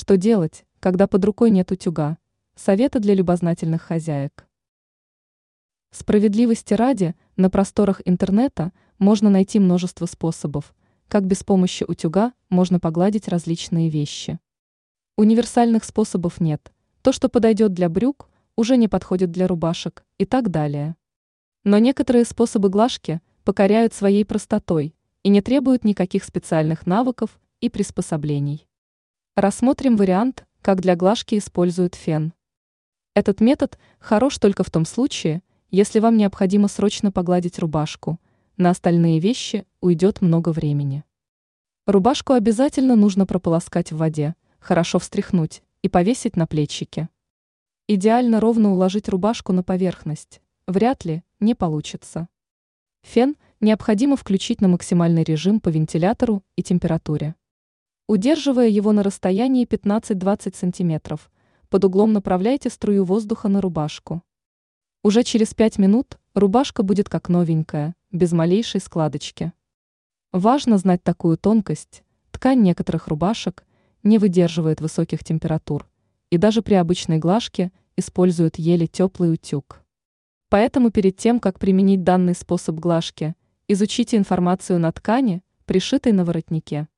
Что делать, когда под рукой нет утюга? Советы для любознательных хозяек. Справедливости ради, на просторах интернета можно найти множество способов, как без помощи утюга можно погладить различные вещи. Универсальных способов нет. То, что подойдет для брюк, уже не подходит для рубашек и так далее. Но некоторые способы глажки покоряют своей простотой и не требуют никаких специальных навыков и приспособлений. Рассмотрим вариант, как для глажки используют фен. Этот метод хорош только в том случае, если вам необходимо срочно погладить рубашку, на остальные вещи уйдет много времени. Рубашку обязательно нужно прополоскать в воде, хорошо встряхнуть и повесить на плечики. Идеально ровно уложить рубашку на поверхность, вряд ли, не получится. Фен необходимо включить на максимальный режим по вентилятору и температуре. Удерживая его на расстоянии 15-20 см, под углом направляйте струю воздуха на рубашку. Уже через 5 минут рубашка будет как новенькая, без малейшей складочки. Важно знать такую тонкость. Ткань некоторых рубашек не выдерживает высоких температур, и даже при обычной глажке используют еле теплый утюг. Поэтому перед тем, как применить данный способ глажки, изучите информацию на ткани, пришитой на воротнике.